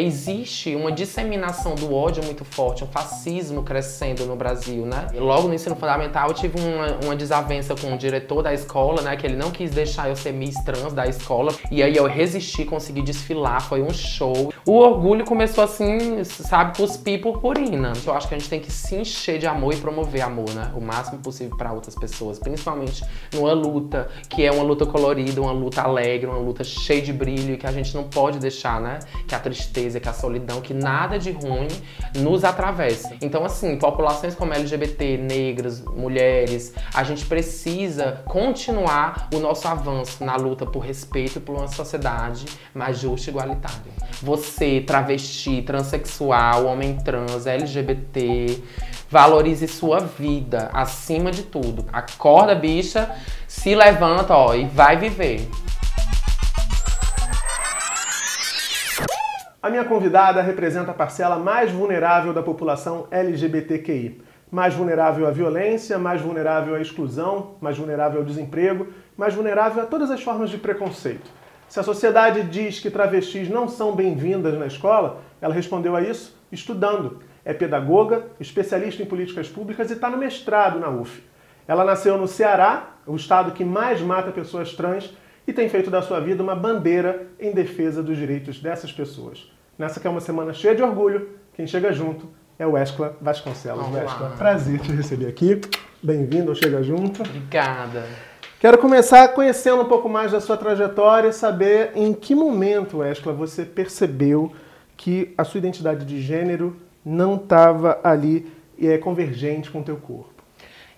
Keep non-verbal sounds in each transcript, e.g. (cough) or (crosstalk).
Existe uma disseminação do ódio muito forte, um fascismo crescendo no Brasil, né? Logo no ensino fundamental eu tive uma, uma desavença com o diretor da escola, né? Que ele não quis deixar eu ser Miss Trans da escola. E aí eu resisti, consegui desfilar, foi um show. O orgulho começou assim, sabe, cuspir purpurina. Eu acho que a gente tem que se encher de amor e promover amor, né? O máximo possível para outras pessoas, principalmente numa luta que é uma luta colorida, uma luta alegre, uma luta cheia de brilho que a gente não pode deixar, né? Que a tristeza, que a solidão, que nada de ruim nos atravesse. Então, assim, populações como LGBT, negras, mulheres, a gente precisa continuar o nosso avanço na luta por respeito por uma sociedade mais justa e igualitária. Você, travesti, transexual, homem trans, LGBT, valorize sua vida acima de tudo. Acorda, bicha, se levanta, ó, e vai viver. A minha convidada representa a parcela mais vulnerável da população LGBTQI. Mais vulnerável à violência, mais vulnerável à exclusão, mais vulnerável ao desemprego, mais vulnerável a todas as formas de preconceito. Se a sociedade diz que travestis não são bem-vindas na escola, ela respondeu a isso estudando. É pedagoga, especialista em políticas públicas e está no mestrado na UF. Ela nasceu no Ceará, o estado que mais mata pessoas trans, e tem feito da sua vida uma bandeira em defesa dos direitos dessas pessoas. Nessa que é uma semana cheia de orgulho, quem chega junto é o Escla Vasconcelos. Olá. prazer te receber aqui. Bem-vindo ao Chega Junto. Obrigada. Quero começar conhecendo um pouco mais da sua trajetória, saber em que momento, Escla, você percebeu que a sua identidade de gênero não estava ali é, convergente com o teu corpo.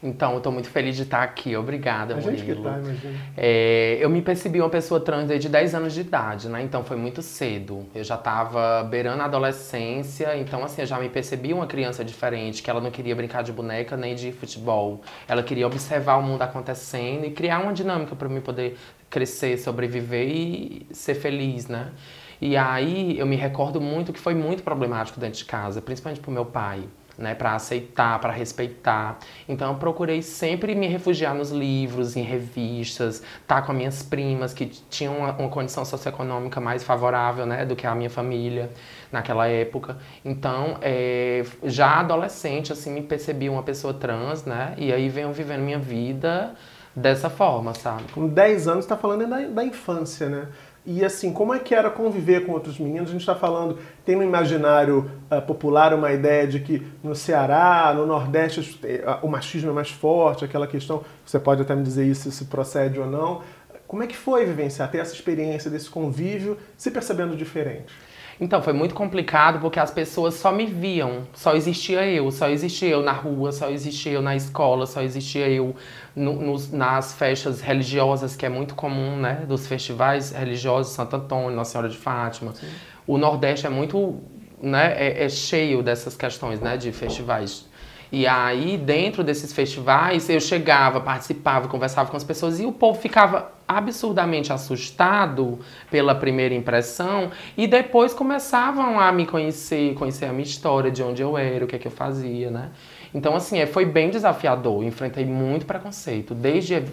Então, eu tô muito feliz de estar aqui. Obrigada, A gente que tá, imagina. É, eu me percebi uma pessoa trans desde 10 anos de idade, né? Então foi muito cedo. Eu já tava beirando a adolescência, então assim, eu já me percebi uma criança diferente, que ela não queria brincar de boneca nem de futebol. Ela queria observar o mundo acontecendo e criar uma dinâmica para mim poder crescer, sobreviver e ser feliz, né? E aí eu me recordo muito que foi muito problemático dentro de casa, principalmente pro meu pai né, para aceitar, para respeitar. Então eu procurei sempre me refugiar nos livros, em revistas, estar tá com as minhas primas que tinham uma, uma, condição socioeconômica mais favorável, né, do que a minha família naquela época. Então, é, já adolescente, assim, me percebi uma pessoa trans, né, e aí venho vivendo minha vida dessa forma, sabe? Com 10 anos, está falando da, da infância, né? E assim, como é que era conviver com outros meninos? A gente está falando, tem no imaginário uh, popular uma ideia de que no Ceará, no Nordeste, uh, o machismo é mais forte, aquela questão, você pode até me dizer isso, se procede ou não. Como é que foi vivenciar, ter essa experiência desse convívio, se percebendo diferente? Então, foi muito complicado porque as pessoas só me viam. Só existia eu, só existia eu na rua, só existia eu na escola, só existia eu no, nos, nas festas religiosas, que é muito comum, né? Dos festivais religiosos, Santo Antônio, Nossa Senhora de Fátima. Sim. O Nordeste é muito, né? É, é cheio dessas questões, né? De festivais e aí, dentro desses festivais, eu chegava, participava, conversava com as pessoas e o povo ficava absurdamente assustado pela primeira impressão e depois começavam a me conhecer, conhecer a minha história, de onde eu era, o que é que eu fazia, né? Então, assim, é, foi bem desafiador, enfrentei muito preconceito, desde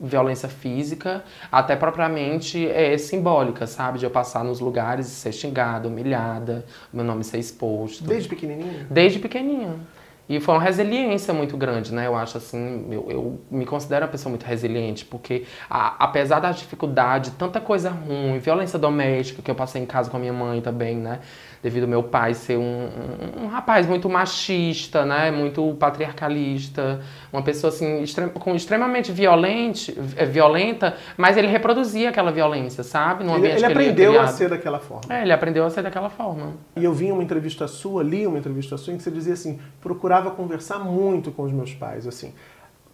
violência física até propriamente é, simbólica, sabe? De eu passar nos lugares e ser xingada, humilhada, meu nome ser exposto. Desde pequenininha? Desde pequenininha. E foi uma resiliência muito grande, né? Eu acho assim, eu, eu me considero uma pessoa muito resiliente, porque a, apesar da dificuldade, tanta coisa ruim, violência doméstica que eu passei em casa com a minha mãe também, né? devido ao meu pai ser um, um, um, rapaz muito machista, né, muito patriarcalista, uma pessoa assim extrem, com extremamente violente, é, violenta, mas ele reproduzia aquela violência, sabe? Ele, ele aprendeu ele a ser daquela forma. É, ele aprendeu a ser daquela forma. E eu vi uma entrevista sua, li uma entrevista sua em que você dizia assim, procurava conversar muito com os meus pais, assim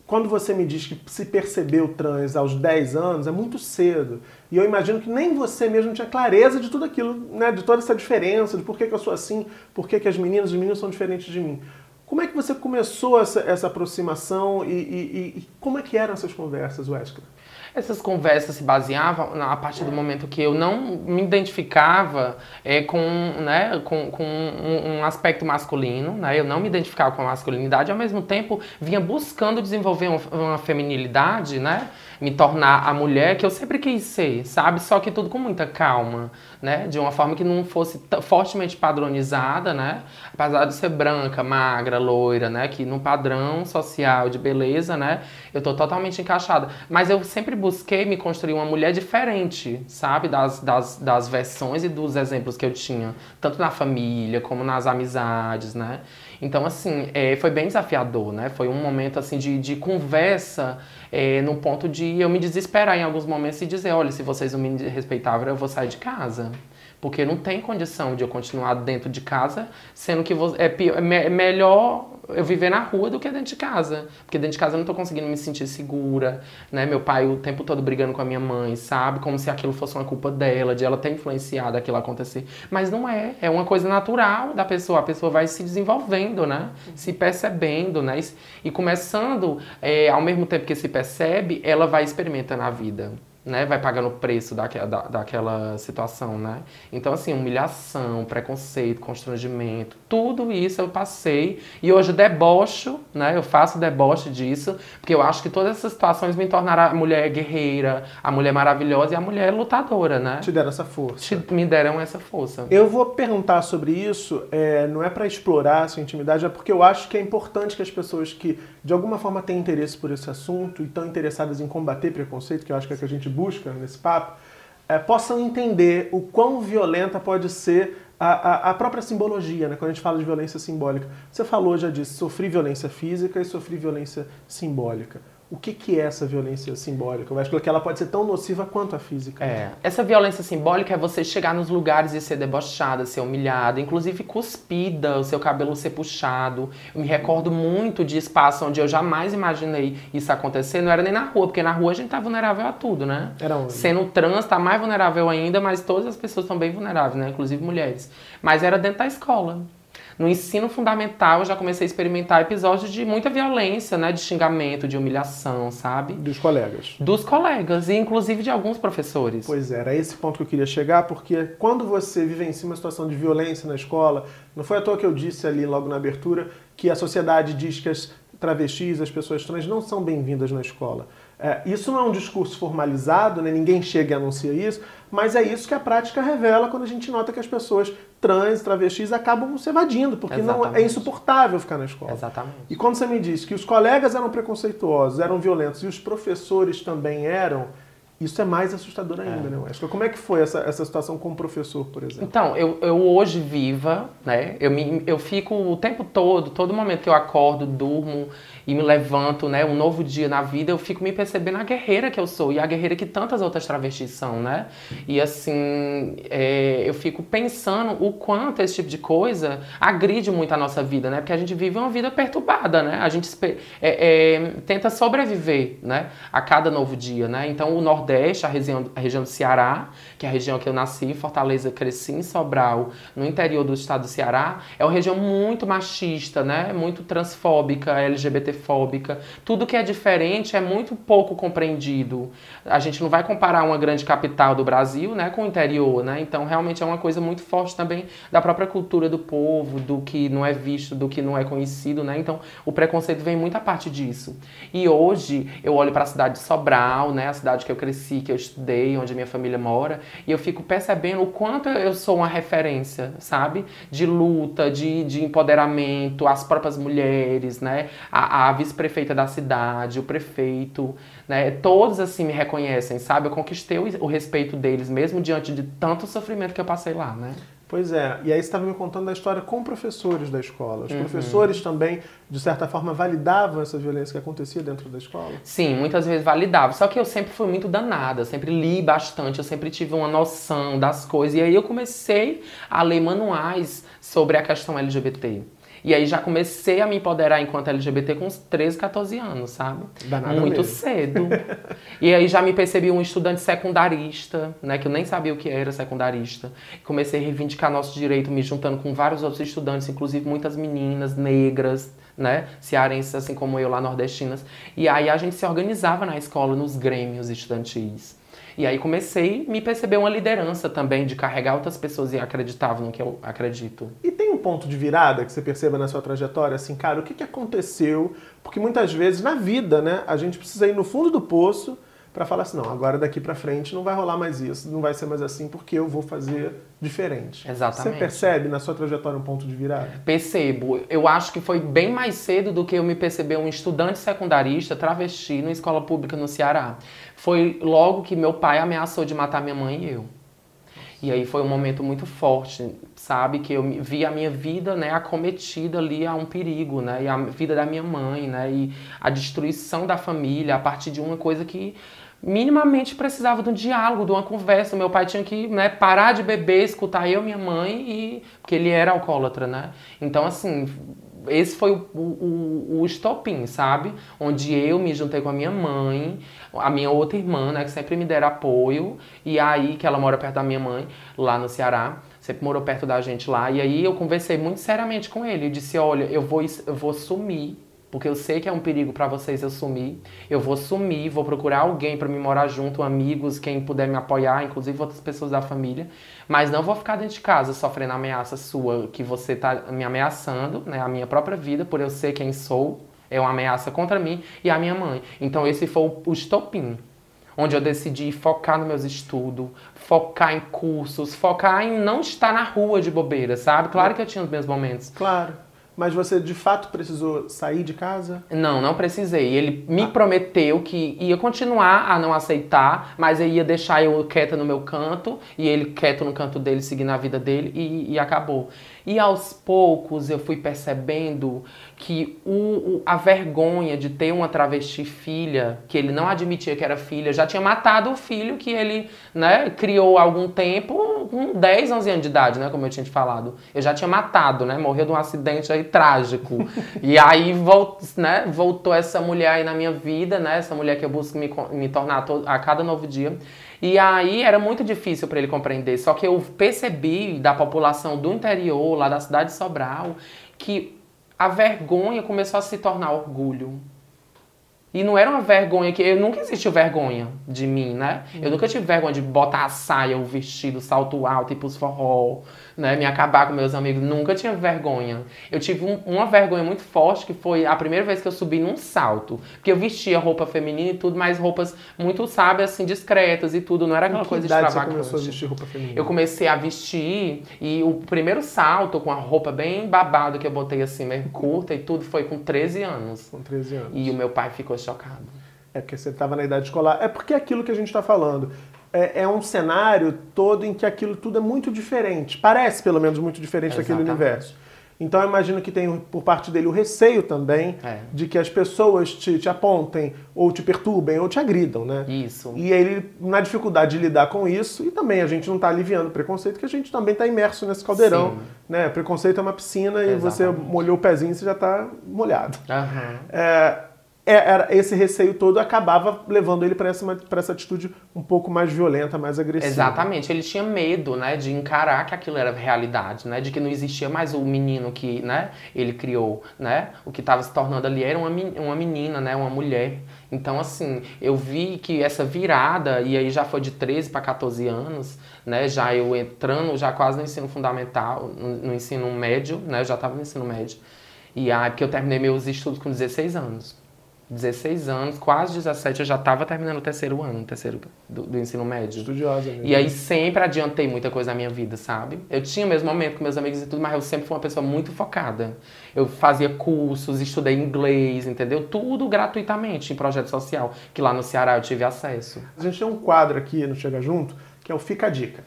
quando você me diz que se percebeu trans aos 10 anos, é muito cedo. E eu imagino que nem você mesmo tinha clareza de tudo aquilo, né? de toda essa diferença, de por que, que eu sou assim, por que, que as meninas e os meninos são diferentes de mim. Como é que você começou essa, essa aproximação e, e, e, como é que eram essas conversas, Wesley? Essas conversas se baseavam a partir do momento que eu não me identificava é, com, né, com, com um, um, aspecto masculino, né? eu não me identificava com a masculinidade, ao mesmo tempo vinha buscando desenvolver uma feminilidade, né? Me tornar a mulher que eu sempre quis ser, sabe? Só que tudo com muita calma, né? De uma forma que não fosse fortemente padronizada, né? Apesar de ser branca, magra, loira, né? Que no padrão social de beleza, né? Eu tô totalmente encaixada. Mas eu sempre busquei me construir uma mulher diferente, sabe? Das, das, das versões e dos exemplos que eu tinha. Tanto na família, como nas amizades, né? Então, assim, é, foi bem desafiador, né? Foi um momento, assim, de, de conversa é, no ponto de eu me desesperar em alguns momentos e dizer, olha, se vocês não me respeitavam, eu vou sair de casa. Porque não tem condição de eu continuar dentro de casa, sendo que é, pior, é melhor eu viver na rua do que dentro de casa. Porque dentro de casa eu não tô conseguindo me sentir segura, né? Meu pai o tempo todo brigando com a minha mãe, sabe? Como se aquilo fosse uma culpa dela, de ela ter influenciado aquilo acontecer. Mas não é. É uma coisa natural da pessoa. A pessoa vai se desenvolvendo, né? Se percebendo, né? E começando, é, ao mesmo tempo que se percebe, ela vai experimentando a vida né, vai pagando o preço daquela, da, daquela situação, né? Então, assim, humilhação, preconceito, constrangimento, tudo isso eu passei e hoje debocho, né? Eu faço deboche disso, porque eu acho que todas essas situações me tornaram a mulher guerreira, a mulher maravilhosa e a mulher lutadora, né? Te deram essa força. Te, me deram essa força. Eu vou perguntar sobre isso, é, não é para explorar a sua intimidade, é porque eu acho que é importante que as pessoas que de alguma forma têm interesse por esse assunto e estão interessadas em combater preconceito, que eu acho que é que a gente busca nesse papo, é, possam entender o quão violenta pode ser a, a, a, própria simbologia, né? quando a gente fala de violência simbólica. Você falou, já disse, sofri violência física e sofri violência simbólica o que, que é essa violência simbólica? Eu acho que ela pode ser tão nociva quanto a física. É. Essa violência simbólica é você chegar nos lugares e ser debochada, ser humilhada, inclusive cuspida, o seu cabelo ser puxado. Eu me recordo muito de espaço onde eu jamais imaginei isso acontecer. Não era nem na rua, porque na rua a gente tá vulnerável a tudo, né? Era onde? Sendo trans, tá mais vulnerável ainda, mas todas as pessoas estão bem vulneráveis, né? Inclusive mulheres. Mas era dentro da escola. No ensino fundamental, eu já comecei a experimentar episódios de muita violência, né? De xingamento, de humilhação, sabe? Dos colegas. Dos colegas, e inclusive de alguns professores. Pois é, era esse ponto que eu queria chegar, porque quando você vive em cima uma situação de violência na escola, não foi à toa que eu disse ali logo na abertura que a sociedade diz que as travestis, as pessoas trans não são bem-vindas na escola. É, isso não é um discurso formalizado, né? ninguém chega e anuncia isso, mas é isso que a prática revela quando a gente nota que as pessoas trans, travestis acabam se evadindo, porque Exatamente. não é insuportável ficar na escola. Exatamente. E quando você me diz que os colegas eram preconceituosos, eram violentos e os professores também eram, isso é mais assustador ainda, é. né, Wesley? Como é que foi essa, essa situação como professor, por exemplo? Então, eu, eu hoje viva, né? Eu, me, eu fico o tempo todo, todo momento que eu acordo, durmo e me levanto, né? Um novo dia na vida, eu fico me percebendo a guerreira que eu sou e a guerreira que tantas outras travestis são, né? E assim, é, eu fico pensando o quanto esse tipo de coisa agride muito a nossa vida, né? Porque a gente vive uma vida perturbada, né? A gente é, é, tenta sobreviver, né? A cada novo dia, né? Então, o Nordeste a região, a região do Ceará, que é a região que eu nasci, Fortaleza, cresci em Sobral, no interior do estado do Ceará, é uma região muito machista, né? Muito transfóbica, Tudo que é diferente é muito pouco compreendido. A gente não vai comparar uma grande capital do Brasil, né, com o interior, né? Então, realmente é uma coisa muito forte também da própria cultura do povo, do que não é visto, do que não é conhecido, né? Então, o preconceito vem muito a parte disso. E hoje eu olho para a cidade de Sobral, né, a cidade que eu cresci cresci, que eu estudei, onde minha família mora, e eu fico percebendo o quanto eu sou uma referência, sabe? De luta, de, de empoderamento, as próprias mulheres, né? A, a vice-prefeita da cidade, o prefeito, né? Todos assim me reconhecem, sabe? Eu conquistei o, o respeito deles, mesmo diante de tanto sofrimento que eu passei lá, né? Pois é, e aí você estava me contando a história com professores da escola. Os uhum. professores também, de certa forma, validavam essa violência que acontecia dentro da escola? Sim, muitas vezes validavam. Só que eu sempre fui muito danada, sempre li bastante, eu sempre tive uma noção das coisas. E aí eu comecei a ler manuais sobre a questão LGBT. E aí já comecei a me empoderar enquanto LGBT com uns 13, 14 anos, sabe? Danada Muito mesmo. cedo. (laughs) e aí já me percebi um estudante secundarista, né? Que eu nem sabia o que era secundarista. Comecei a reivindicar nosso direito, me juntando com vários outros estudantes, inclusive muitas meninas negras, né? Cearenses, assim como eu, lá nordestinas. E aí a gente se organizava na escola, nos grêmios estudantis. E aí comecei a me perceber uma liderança também, de carregar outras pessoas e acreditavam no que eu acredito. E tem um ponto de virada que você perceba na sua trajetória, assim, cara, o que, que aconteceu? Porque muitas vezes na vida, né, a gente precisa ir no fundo do poço para falar assim, não, agora daqui para frente não vai rolar mais isso, não vai ser mais assim porque eu vou fazer diferente. Exatamente. Você percebe na sua trajetória um ponto de virada? Percebo. Eu acho que foi bem mais cedo do que eu me perceber um estudante secundarista travesti numa escola pública no Ceará. Foi logo que meu pai ameaçou de matar minha mãe e eu. E aí foi um momento muito forte, sabe? Que eu vi a minha vida, né, acometida ali a um perigo, né? E a vida da minha mãe, né? E a destruição da família a partir de uma coisa que minimamente precisava de um diálogo, de uma conversa. Meu pai tinha que né, parar de beber, escutar eu, minha mãe, e porque ele era alcoólatra, né? Então, assim, esse foi o, o, o estopim, sabe? Onde eu me juntei com a minha mãe, a minha outra irmã, né, que sempre me deram apoio, e aí, que ela mora perto da minha mãe, lá no Ceará, sempre morou perto da gente lá, e aí eu conversei muito seriamente com ele, e disse, olha, eu vou, eu vou sumir porque eu sei que é um perigo para vocês eu sumir. Eu vou sumir, vou procurar alguém para me morar junto, amigos, quem puder me apoiar, inclusive outras pessoas da família, mas não vou ficar dentro de casa sofrendo ameaça sua que você tá me ameaçando, né, a minha própria vida, por eu ser quem sou, é uma ameaça contra mim e a minha mãe. Então esse foi o estopim onde eu decidi focar nos meus estudos, focar em cursos, focar em não estar na rua de bobeira, sabe? Claro que eu tinha os meus momentos. Claro. Mas você de fato precisou sair de casa? Não, não precisei. Ele me ah. prometeu que ia continuar a não aceitar, mas ia deixar eu quieta no meu canto e ele quieto no canto dele, seguindo a vida dele e, e acabou. E aos poucos eu fui percebendo que o, o, a vergonha de ter uma travesti filha, que ele não admitia que era filha, já tinha matado o filho que ele né, criou há algum tempo, com 10, 11 anos de idade, né, como eu tinha te falado. Eu já tinha matado, né, morreu de um acidente aí trágico. (laughs) e aí volt, né, voltou essa mulher aí na minha vida, né, essa mulher que eu busco me, me tornar a cada novo dia. E aí era muito difícil para ele compreender. Só que eu percebi da população do interior, lá da cidade de Sobral, que a vergonha começou a se tornar orgulho. E não era uma vergonha que. Eu nunca existiu vergonha de mim, né? Eu uhum. nunca tive vergonha de botar a saia, o vestido, salto alto, tipo os forró, né? Me acabar com meus amigos. Nunca tinha vergonha. Eu tive um, uma vergonha muito forte que foi a primeira vez que eu subi num salto. Porque eu vestia roupa feminina e tudo, mas roupas muito, sabe, assim, discretas e tudo. Não era aquela coisa extravagante. Você começou a vestir roupa feminina? Eu comecei a vestir e o primeiro salto com a roupa bem babada que eu botei assim, meio curta e tudo, foi com 13 anos. Com 13 anos. E o meu pai ficou chocado. É porque você estava na idade escolar. É porque é aquilo que a gente está falando. É, é, um cenário todo em que aquilo tudo é muito diferente. Parece, pelo menos, muito diferente Exatamente. daquele universo. Então eu imagino que tem por parte dele o receio também é. de que as pessoas te, te, apontem, ou te perturbem, ou te agridam, né? Isso. E ele, na dificuldade de lidar com isso, e também a gente não está aliviando o preconceito, que a gente também está imerso nesse caldeirão. Sim. Né? Preconceito é uma piscina Exatamente. e você molhou o pezinho e você já está molhado. Uhum. É, é, era, esse receio todo acabava levando ele para essa, essa atitude um pouco mais violenta, mais agressiva. Exatamente, ele tinha medo, né, de encarar que aquilo era realidade, né, de que não existia mais o menino que, né, ele criou, né, o que estava se tornando ali era uma, uma menina, né, uma mulher. Então, assim, eu vi que essa virada, e aí já foi de 13 para 14 anos, né, já eu entrando já quase no ensino fundamental, no, no ensino médio, né, eu já estava no ensino médio, e aí, porque eu terminei meus estudos com 16 anos. 16 anos, quase 17, eu já estava terminando o terceiro ano, o terceiro do, do ensino médio. Estudiosa. E aí sempre adiantei muita coisa na minha vida, sabe? Eu tinha o mesmo momento com meus amigos e tudo, mas eu sempre fui uma pessoa muito focada. Eu fazia cursos, estudei inglês, entendeu? Tudo gratuitamente em projeto social, que lá no Ceará eu tive acesso. A gente tem um quadro aqui no Chega Junto, que é o Fica a Dica.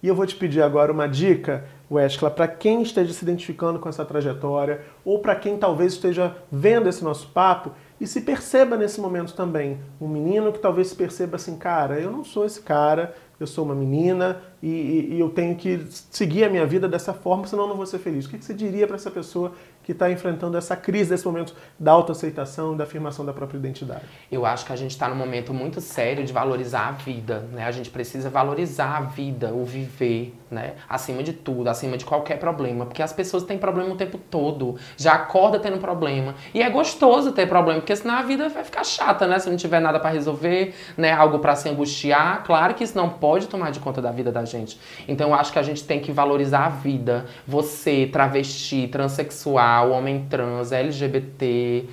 E eu vou te pedir agora uma dica, Wescla, para quem esteja se identificando com essa trajetória ou para quem talvez esteja vendo esse nosso papo e se perceba nesse momento também. Um menino que talvez se perceba assim, cara, eu não sou esse cara, eu sou uma menina e, e, e eu tenho que seguir a minha vida dessa forma, senão eu não vou ser feliz. O que, que você diria para essa pessoa que está enfrentando essa crise desse momento da autoaceitação da afirmação da própria identidade? Eu acho que a gente está num momento muito sério de valorizar a vida, né? A gente precisa valorizar a vida, o viver, né? Acima de tudo, acima de qualquer problema, porque as pessoas têm problema o tempo todo, já acorda tendo problema e é gostoso ter problema, porque senão a vida vai ficar chata, né? Se não tiver nada para resolver, né? Algo para se angustiar, claro que isso não pode tomar de conta da vida da gente. Então eu acho que a gente tem que valorizar a vida. Você, travesti, transexual, homem trans, LGBT,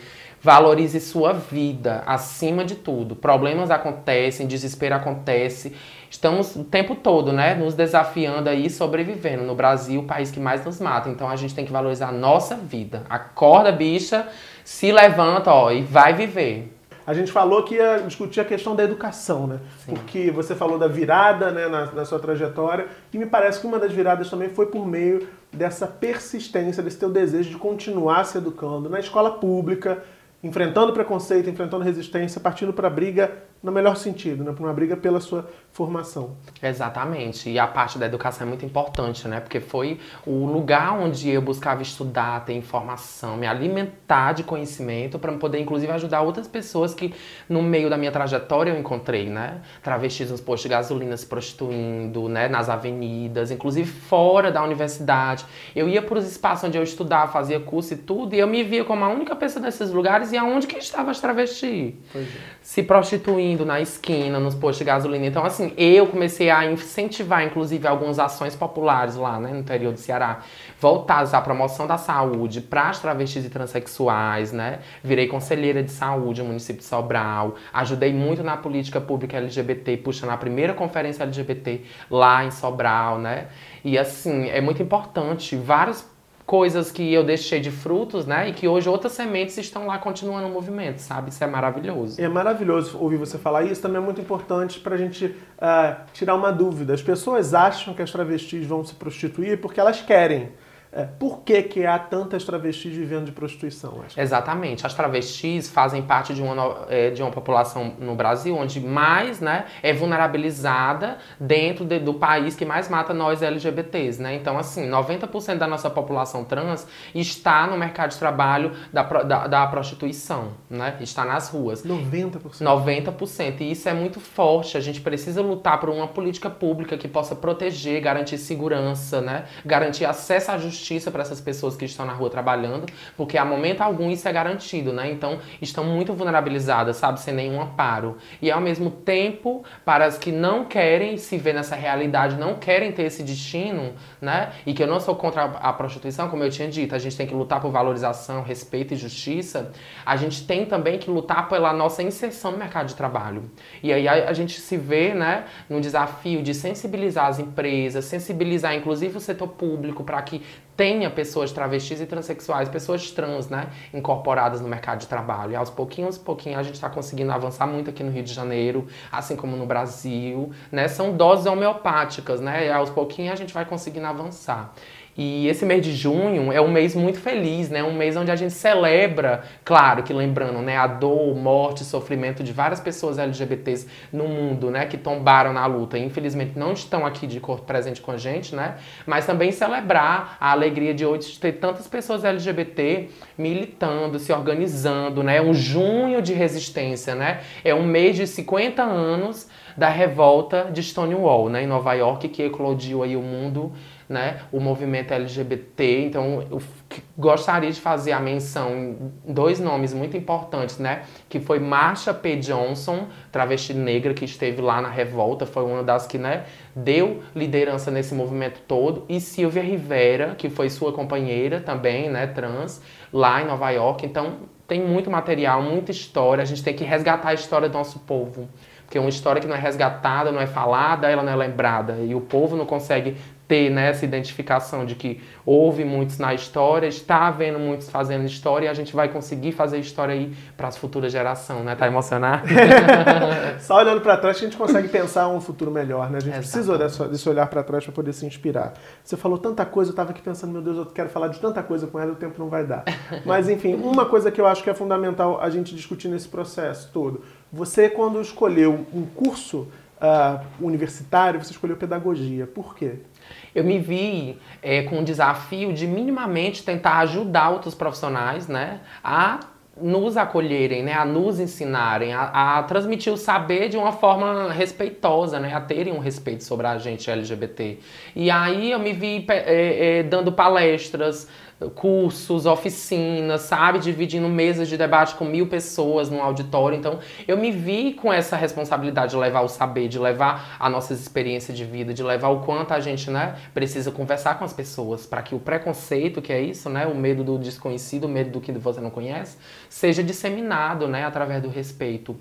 Valorize sua vida acima de tudo. Problemas acontecem, desespero acontece. Estamos o tempo todo, né, nos desafiando aí, sobrevivendo. No Brasil, o país que mais nos mata. Então a gente tem que valorizar a nossa vida. Acorda, bicha, se levanta, ó, e vai viver. A gente falou que ia discutir a questão da educação, né? Sim. Porque você falou da virada né, na, na, sua trajetória, e me parece que uma das viradas também foi por meio dessa persistência, desse teu desejo de continuar se educando na escola pública, enfrentando preconceito, enfrentando resistência, partindo para a briga no melhor sentido, né? para uma briga pela sua formação. Exatamente. E a parte da educação é muito importante, né? Porque foi o lugar onde eu buscava estudar, ter informação, me alimentar de conhecimento para poder, inclusive, ajudar outras pessoas que, no meio da minha trajetória, eu encontrei, né? Travestis nos postos de gasolina se prostituindo, né? Nas avenidas, inclusive fora da universidade. Eu ia para os espaços onde eu estudava, fazia curso e tudo, e eu me via como a única pessoa nesses lugares e aonde que estavam as travestis. É. Se prostituindo na esquina, nos postos de gasolina. Então, assim, eu comecei a incentivar, inclusive, algumas ações populares lá, né, no interior do Ceará, voltadas à promoção da saúde para as travestis e transexuais, né? Virei conselheira de saúde no município de Sobral, ajudei muito na política pública LGBT, puxando a primeira conferência LGBT lá em Sobral, né? E assim, é muito importante, vários coisas que eu deixei de frutos, né? E que hoje outras sementes estão lá continuando o movimento, sabe? Isso é maravilhoso. É maravilhoso ouvir você falar isso. Também é muito importante para a gente uh, tirar uma dúvida. As pessoas acham que as travestis vão se prostituir porque elas querem. É, por que, que há tantas travestis vivendo de prostituição? Acho? Exatamente. As travestis fazem parte de uma, é, de uma população no Brasil onde mais né, é vulnerabilizada dentro de, do país que mais mata nós LGBTs. Né? Então, assim, 90% da nossa população trans está no mercado de trabalho da, da, da prostituição, né? está nas ruas. 90%? 90%. E isso é muito forte. A gente precisa lutar por uma política pública que possa proteger, garantir segurança, né? garantir acesso à justiça justiça para essas pessoas que estão na rua trabalhando, porque a momento algum isso é garantido, né? Então estão muito vulnerabilizadas, sabe, sem nenhum amparo. E ao mesmo tempo, para as que não querem se ver nessa realidade, não querem ter esse destino, né? E que eu não sou contra a prostituição, como eu tinha dito, a gente tem que lutar por valorização, respeito e justiça. A gente tem também que lutar pela nossa inserção no mercado de trabalho. E aí a, a gente se vê, né, no desafio de sensibilizar as empresas, sensibilizar inclusive o setor público para que tenha pessoas travestis e transexuais, pessoas trans, né, incorporadas no mercado de trabalho. E aos pouquinhos, pouquinho a gente está conseguindo avançar muito aqui no Rio de Janeiro, assim como no Brasil, né? São doses homeopáticas, né? E aos pouquinhos a gente vai conseguindo avançar. E esse mês de junho é um mês muito feliz, né? Um mês onde a gente celebra, claro que lembrando, né, a dor, morte, sofrimento de várias pessoas LGBTs no mundo, né, que tombaram na luta. E, infelizmente não estão aqui de corpo presente com a gente, né? Mas também celebrar a alegria de hoje ter tantas pessoas LGBT militando, se organizando, né? Um junho de resistência, né? É um mês de 50 anos da revolta de Stonewall, né, em Nova York, que eclodiu aí o mundo né, o movimento LGBT. Então, eu gostaria de fazer a menção em dois nomes muito importantes, né, que foi Marsha P. Johnson, travesti negra que esteve lá na revolta, foi uma das que, né, deu liderança nesse movimento todo, e Silvia Rivera, que foi sua companheira também, né, trans, lá em Nova York. Então, tem muito material, muita história, a gente tem que resgatar a história do nosso povo. Porque uma história que não é resgatada, não é falada, ela não é lembrada. E o povo não consegue ter né, essa identificação de que houve muitos na história, está havendo muitos fazendo história e a gente vai conseguir fazer história aí para as futuras gerações, né? Tá emocionado? (laughs) Só olhando para trás que a gente consegue pensar um futuro melhor, né? A gente precisa desse, desse olhar para trás para poder se inspirar. Você falou tanta coisa, eu estava aqui pensando, meu Deus, eu quero falar de tanta coisa com ela, o tempo não vai dar. (laughs) Mas enfim, uma coisa que eu acho que é fundamental a gente discutir nesse processo todo. Você, quando escolheu um curso uh, universitário, você escolheu pedagogia. Por quê? Eu me vi é, com o desafio de minimamente tentar ajudar outros profissionais, né, a nos acolherem, né, a nos ensinarem, a, a, transmitir o saber de uma forma respeitosa, né, a terem um respeito sobre a gente LGBT. E aí eu me vi é, é, dando palestras, cursos, oficinas, sabe? Dividindo mesas de debate com mil pessoas num auditório. Então, eu me vi com essa responsabilidade de levar o saber, de levar a nossas experiências de vida, de levar o quanto a gente, né, precisa conversar com as pessoas para que o preconceito, que é isso, né, o medo do desconhecido, o medo do que você não conhece, seja disseminado, né, através do respeito.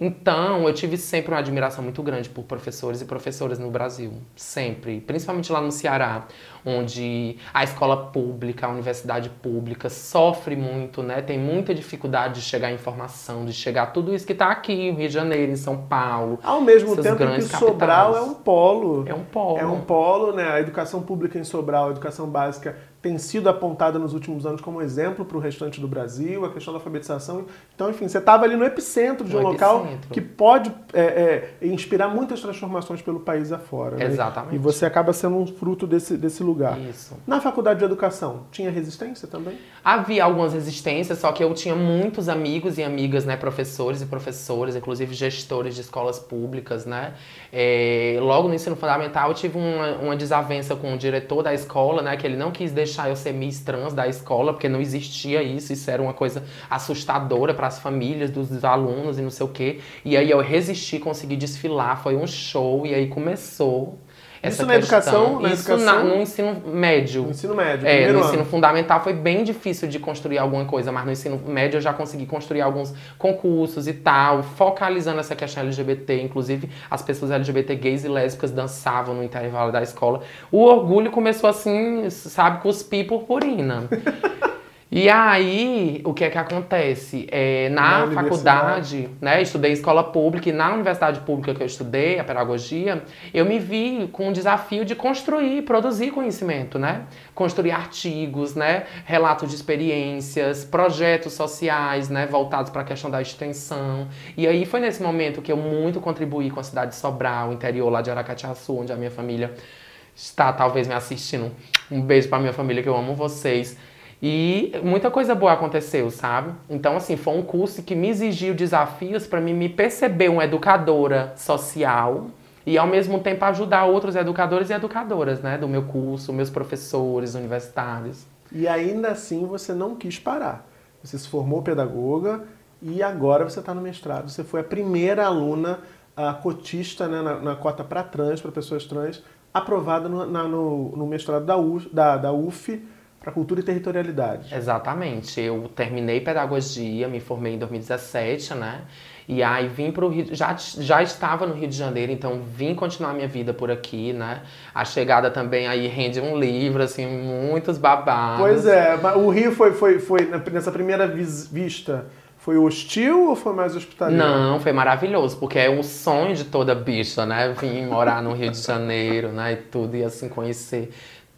Então, eu tive sempre uma admiração muito grande por professores e professoras no Brasil, sempre, principalmente lá no Ceará, onde a escola pública, a universidade pública sofre muito, né, tem muita dificuldade de chegar à informação, de chegar a tudo isso que está aqui em Rio de Janeiro, em São Paulo. Ao mesmo tempo que Sobral é um polo. É um polo. É um polo, né? A educação pública em Sobral, a educação básica tem sido apontada nos últimos anos como exemplo para o restante do Brasil, a questão da alfabetização. Então, enfim, você estava ali no epicentro de no um epicentro. local que pode é, é, inspirar muitas transformações pelo país afora. Né? Exatamente. E você acaba sendo um fruto desse, desse lugar. Isso. Na faculdade de educação, tinha resistência também? Havia algumas resistências, só que eu tinha muitos amigos e amigas, né, professores e professoras, inclusive gestores de escolas públicas, né. É, logo no ensino fundamental eu tive uma, uma desavença com o diretor da escola, né, que ele não quis deixar deixar eu ser Miss Trans da escola, porque não existia isso, isso era uma coisa assustadora para as famílias dos alunos e não sei o quê. E aí eu resisti, consegui desfilar, foi um show, e aí começou essa isso na educação? Na isso educação? Na, no ensino médio. No ensino médio, É, no ano. ensino fundamental foi bem difícil de construir alguma coisa, mas no ensino médio eu já consegui construir alguns concursos e tal, focalizando essa questão LGBT. Inclusive, as pessoas LGBT gays e lésbicas dançavam no intervalo da escola. O orgulho começou assim, sabe, cuspir purpurina. E aí, o que é que acontece? É, na, Na faculdade, né, estudei escola pública e na universidade pública que eu estudei, a pedagogia, eu me vi com o desafio de construir, produzir conhecimento, né? Construir artigos, né, relatos de experiências, projetos sociais, né, voltados para a questão da extensão. E aí foi nesse momento que eu muito contribuí com a cidade de Sobral, interior lá de Aracatiaçu, onde a minha família está talvez me assistindo. Um beijo para minha família que eu amo vocês. E muita coisa boa aconteceu, sabe? Então, assim, foi um curso que me exigiu desafios para mim me perceber uma educadora social e, ao mesmo tempo, ajudar outros educadores e educadoras, né? Do meu curso, meus professores universitários. E ainda assim você não quis parar. Você se formou pedagoga e agora você está no mestrado. Você foi a primeira aluna a cotista né, na, na cota para trans, para pessoas trans, aprovada no, na, no, no mestrado da, U, da, da UF para cultura e territorialidade. Exatamente. Eu terminei pedagogia, me formei em 2017, né? E aí vim para o Rio, já, já estava no Rio de Janeiro, então vim continuar minha vida por aqui, né? A chegada também aí rende um livro, assim, muitos babados. Pois é, o Rio foi, foi, foi nessa primeira vis, vista, foi hostil ou foi mais hospitaleiro? Não, foi maravilhoso, porque é o sonho de toda bicha, né? Vim morar no Rio de Janeiro, né? E tudo, e assim, conhecer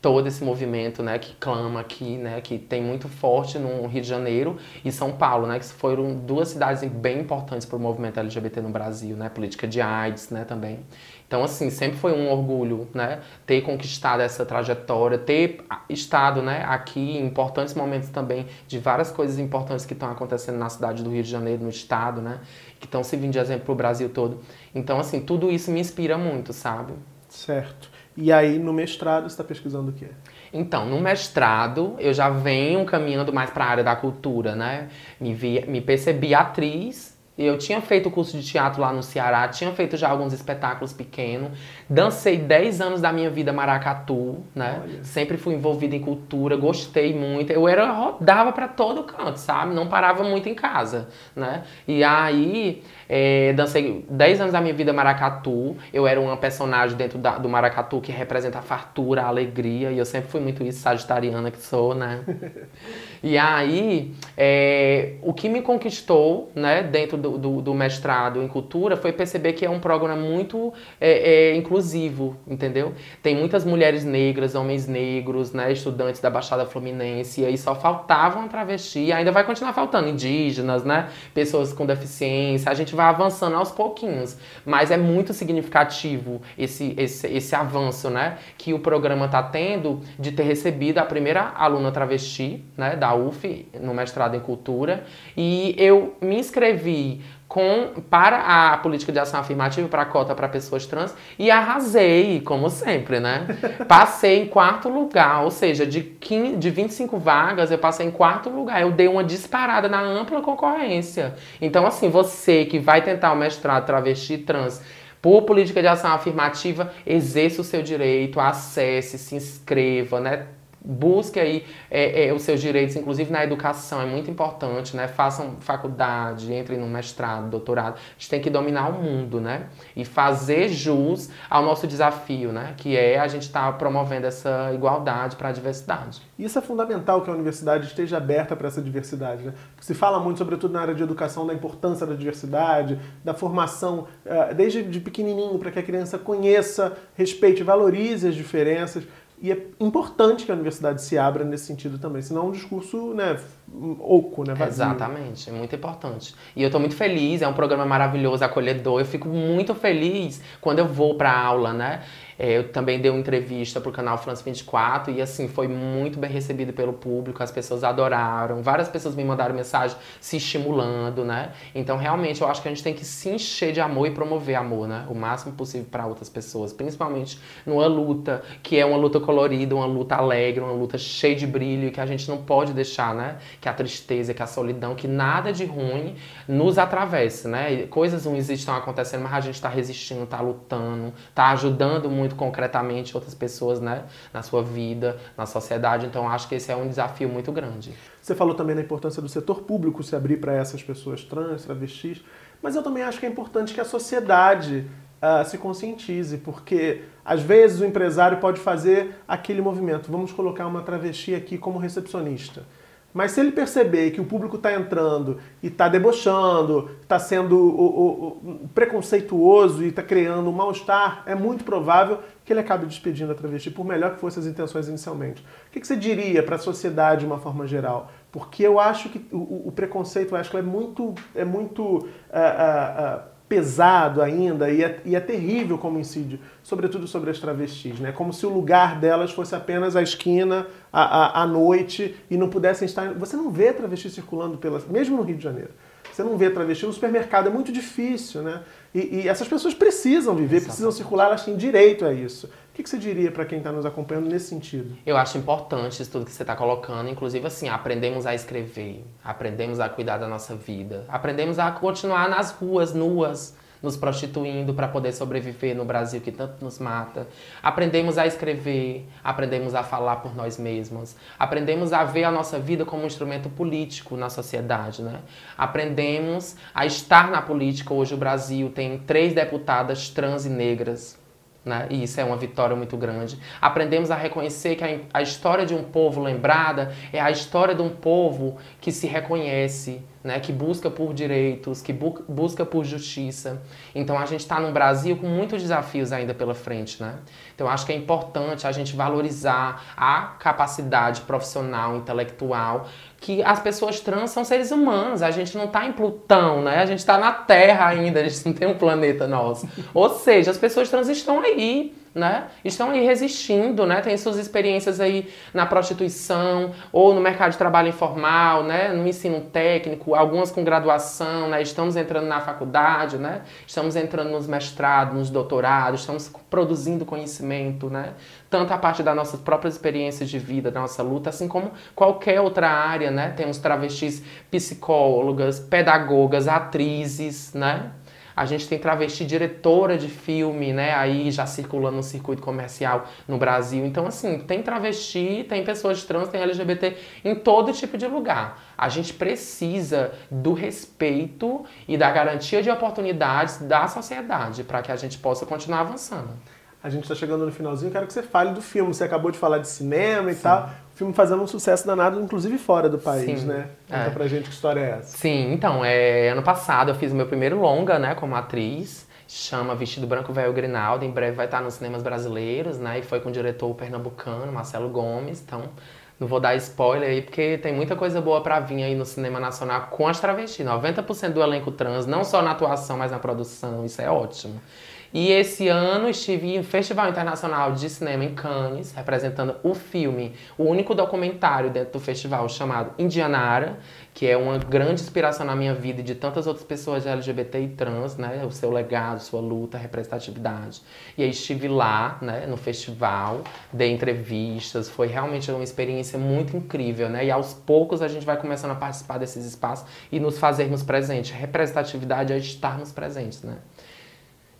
todo esse movimento, né, que clama aqui, né, que tem muito forte no Rio de Janeiro e São Paulo, né, que foram duas cidades bem importantes para o movimento LGBT no Brasil, né, política de AIDS, né, também. Então, assim, sempre foi um orgulho, né, ter conquistado essa trajetória, ter estado, né, aqui em importantes momentos também de várias coisas importantes que estão acontecendo na cidade do Rio de Janeiro, no estado, né, que estão servindo de exemplo para o Brasil todo. Então, assim, tudo isso me inspira muito, sabe? Certo. E aí, no mestrado, você está pesquisando o quê? Então, no mestrado, eu já venho caminhando mais para a área da cultura, né? Me, vi, me percebi atriz. Eu tinha feito o curso de teatro lá no Ceará, tinha feito já alguns espetáculos pequenos. Dancei 10 anos da minha vida maracatu, né? Olha. Sempre fui envolvida em cultura, gostei muito. Eu era rodava para todo canto, sabe? Não parava muito em casa, né? E aí, é, dancei 10 anos da minha vida maracatu. Eu era uma personagem dentro da, do maracatu que representa a fartura, a alegria. E eu sempre fui muito isso, sagitariana que sou, né? (laughs) e aí, é, o que me conquistou, né, dentro do, do, do, mestrado em cultura foi perceber que é um programa muito é, inclusivo, entendeu? Tem muitas mulheres negras, homens negros, né, estudantes da Baixada Fluminense. E aí só faltavam travesti. E ainda vai continuar faltando indígenas, né? Pessoas com deficiência. A gente vai avançando aos pouquinhos. Mas é muito significativo esse, esse, esse avanço, né? Que o programa está tendo de ter recebido a primeira aluna travesti, né? Da UF, no mestrado em cultura. E eu me inscrevi com, para a política de ação afirmativa para a cota para pessoas trans e arrasei, como sempre, né? (laughs) Passei em quarto lugar, ou seja, de, 15, de 25 vagas eu passei em quarto lugar. Eu dei uma disparada na ampla concorrência. Então, assim, você que vai tentar o mestrado travesti trans por política de ação afirmativa, exerça o seu direito, acesse, se inscreva, né? Busque aí é, é, os seus direitos, inclusive na educação, é muito importante, né? Façam faculdade, entrem no mestrado, doutorado. A gente tem que dominar o mundo, né? E fazer jus ao nosso desafio, né? Que é a gente estar tá promovendo essa igualdade para a diversidade. Isso é fundamental que a universidade esteja aberta para essa diversidade, né? Se fala muito, sobretudo na área de educação, da importância da diversidade, da formação, eh, desde de pequenininho, para que a criança conheça, respeite, valorize as diferenças. E é importante que a universidade se abra nesse sentido também, senão é um discurso né, oco, né, vazio. Exatamente, é muito importante. E eu estou muito feliz, é um programa maravilhoso, acolhedor. Eu fico muito feliz quando eu vou para aula, né? É, eu também dei uma entrevista para o canal France 24 e assim foi muito bem recebido pelo público, as pessoas adoraram, várias pessoas me mandaram mensagem se estimulando, né? Então realmente eu acho que a gente tem que se encher de amor e promover amor, né? O máximo possível para outras pessoas, principalmente numa luta que é uma luta colorida, uma luta alegre, uma luta cheia de brilho que a gente não pode deixar, né? Que a tristeza, que a solidão, que nada de ruim nos atravesse, né? Coisas ruins estão acontecendo, mas a gente está resistindo, está lutando, está ajudando muito muito concretamente outras pessoas, né, na sua vida, na sociedade. Então, acho que esse é um desafio muito grande. Você falou também da importância do setor público se abrir para essas pessoas trans, travestis, mas eu também acho que é importante que a sociedade uh, se conscientize, porque às vezes o empresário pode fazer aquele movimento. Vamos colocar uma travesti aqui como recepcionista. Mas se ele perceber que o público está entrando e está debochando, está sendo o, o, o, preconceituoso e está criando um mal-estar, é muito provável que ele acabe despedindo a travesti, por melhor que fossem as intenções inicialmente. O que, que você diria para a sociedade de uma forma geral? Porque eu acho que o, preconceito, eu acho que é muito, é muito uh, uh, uh, pesado ainda e é, e é, terrível como incide, sobretudo sobre as travestis, né? Como se o lugar delas fosse apenas a esquina, a, a, a noite e não pudessem estar. Você não vê travesti circulando pela, mesmo no Rio de Janeiro. Você não vê travesti no supermercado, é muito difícil, né? E, e essas pessoas precisam viver, Exatamente. precisam circular, elas têm direito a isso. O que, que você diria para quem está nos acompanhando nesse sentido? Eu acho importante isso tudo que você está colocando, inclusive assim, aprendemos a escrever, aprendemos a cuidar da nossa vida, aprendemos a continuar nas ruas, nuas, nos prostituindo para poder sobreviver no Brasil que tanto nos mata. Aprendemos a escrever, aprendemos a falar por nós mesmos, aprendemos a ver a nossa vida como um instrumento político na sociedade, né? Aprendemos a estar na política. Hoje o Brasil tem três deputadas trans e negras né? E isso é uma vitória muito grande. Aprendemos a reconhecer que a, a, história de um povo lembrada é a história de um povo que se reconhece, né? que busca por direitos, que bu busca por justiça. Então a gente está num Brasil com muitos desafios ainda pela frente. Né? Então acho que é importante a gente valorizar a capacidade profissional, intelectual que as pessoas trans são seres humanos. A gente não está em Plutão, né? A gente está na Terra ainda, a gente não tem um planeta nosso. Ou seja, as pessoas trans estão aí né? Estão aí resistindo, né? Tem suas experiências aí na prostituição ou no mercado de trabalho informal, né? No ensino técnico, algumas com graduação, né? Estamos entrando na faculdade, né? Estamos entrando nos mestrados, nos doutorados, estamos produzindo conhecimento, né? Tanto a parte das nossas próprias experiências de vida, da nossa luta, assim como qualquer outra área, né? Temos travestis psicólogas, pedagogas, atrizes, né? A gente tem travesti diretora de filme, né? Aí já circulando no circuito comercial no Brasil. Então, assim, tem travesti, tem pessoas trans, tem LGBT em todo tipo de lugar. A gente precisa do respeito e da garantia de oportunidades da sociedade para que a gente possa continuar avançando. A gente está chegando no finalzinho, quero que você fale do filme. Você acabou de falar de cinema e Sim. tal. O filme fazendo um sucesso danado, inclusive fora do país, Sim. né? Conta é. pra gente que história é essa. Sim, então, é, ano passado eu fiz o meu primeiro longa, né, como atriz. Chama Vestido Branco Velho Grinaldo. Em breve vai estar nos cinemas brasileiros, né? E foi com o diretor pernambucano, Marcelo Gomes. Então, não vou dar spoiler aí, porque tem muita coisa boa para vir aí no cinema nacional com as travestis. 90% do elenco trans, não só na atuação, mas na produção. Isso é ótimo. E esse ano estive em Festival Internacional de Cinema em Cannes, representando o filme, o único documentário dentro do festival chamado Indianara, que é uma grande inspiração na minha vida e de tantas outras pessoas LGBT e trans, né? O seu legado, sua luta, representatividade. E aí estive lá, né, no festival, dei entrevistas, foi realmente uma experiência muito incrível, né? E aos poucos a gente vai começando a participar desses espaços e nos fazermos presentes. Representatividade é estarmos presentes, né?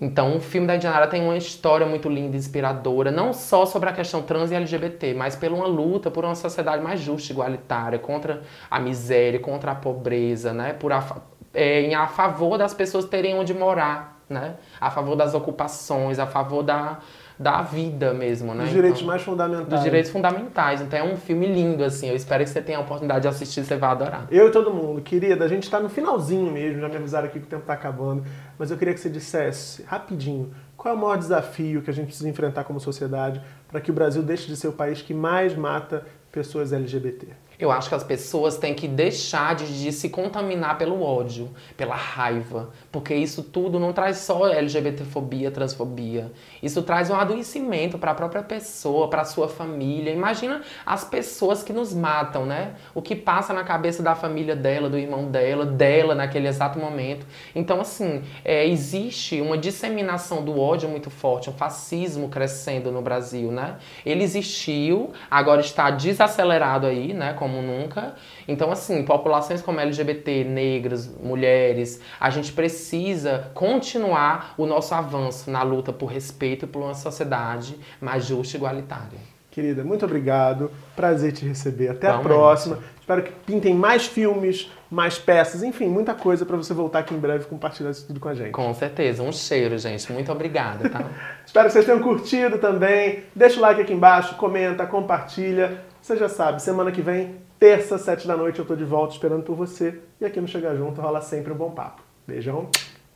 Então, o filme da Indianara tem uma história muito linda, inspiradora, não só sobre a questão trans e LGBT, mas pela uma luta por uma sociedade mais justa, igualitária, contra a miséria, contra a pobreza, né? Por a, é, a favor das pessoas terem onde morar, né? A favor das ocupações, a favor da, da vida mesmo, né? Dos direitos então, mais fundamentais. Dos direitos fundamentais. Então é um filme lindo, assim. Eu espero que você tenha a oportunidade de assistir, você vai adorar. Eu e todo mundo, querida, a gente está no finalzinho mesmo, já me avisaram aqui que o tempo está acabando, mas eu queria que você dissesse rapidinho qual é o maior desafio que a gente precisa enfrentar como sociedade para que o Brasil deixe de ser o país que mais mata pessoas LGBT. Eu acho que as pessoas têm que deixar de, de, se contaminar pelo ódio, pela raiva, porque isso tudo não traz só LGBTfobia, transfobia. Isso traz um adoecimento para a própria pessoa, para a sua família. Imagina as pessoas que nos matam, né? O que passa na cabeça da família dela, do irmão dela, dela naquele exato momento. Então, assim, é, existe uma disseminação do ódio muito forte, um fascismo crescendo no Brasil, né? Ele existiu, agora está desacelerado aí, né? Como como nunca. Então, assim, populações como LGBT, negras, mulheres, a gente precisa continuar o nosso avanço na luta por respeito e por uma sociedade mais justa e igualitária. Querida, muito obrigado. Prazer te receber. Até a próxima. Espero que pintem mais filmes, mais peças, enfim, muita coisa para você voltar aqui em breve e compartilhar isso tudo com a gente. Com certeza. Um cheiro, gente. Muito obrigada, tá? (laughs) Espero que vocês tenham curtido também. Deixa o like aqui embaixo, comenta, compartilha. Você já sabe, semana que vem, terça, sete da noite, eu tô de volta esperando por você. E aqui no Chega Junto rola sempre um bom papo. Beijão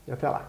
e até lá.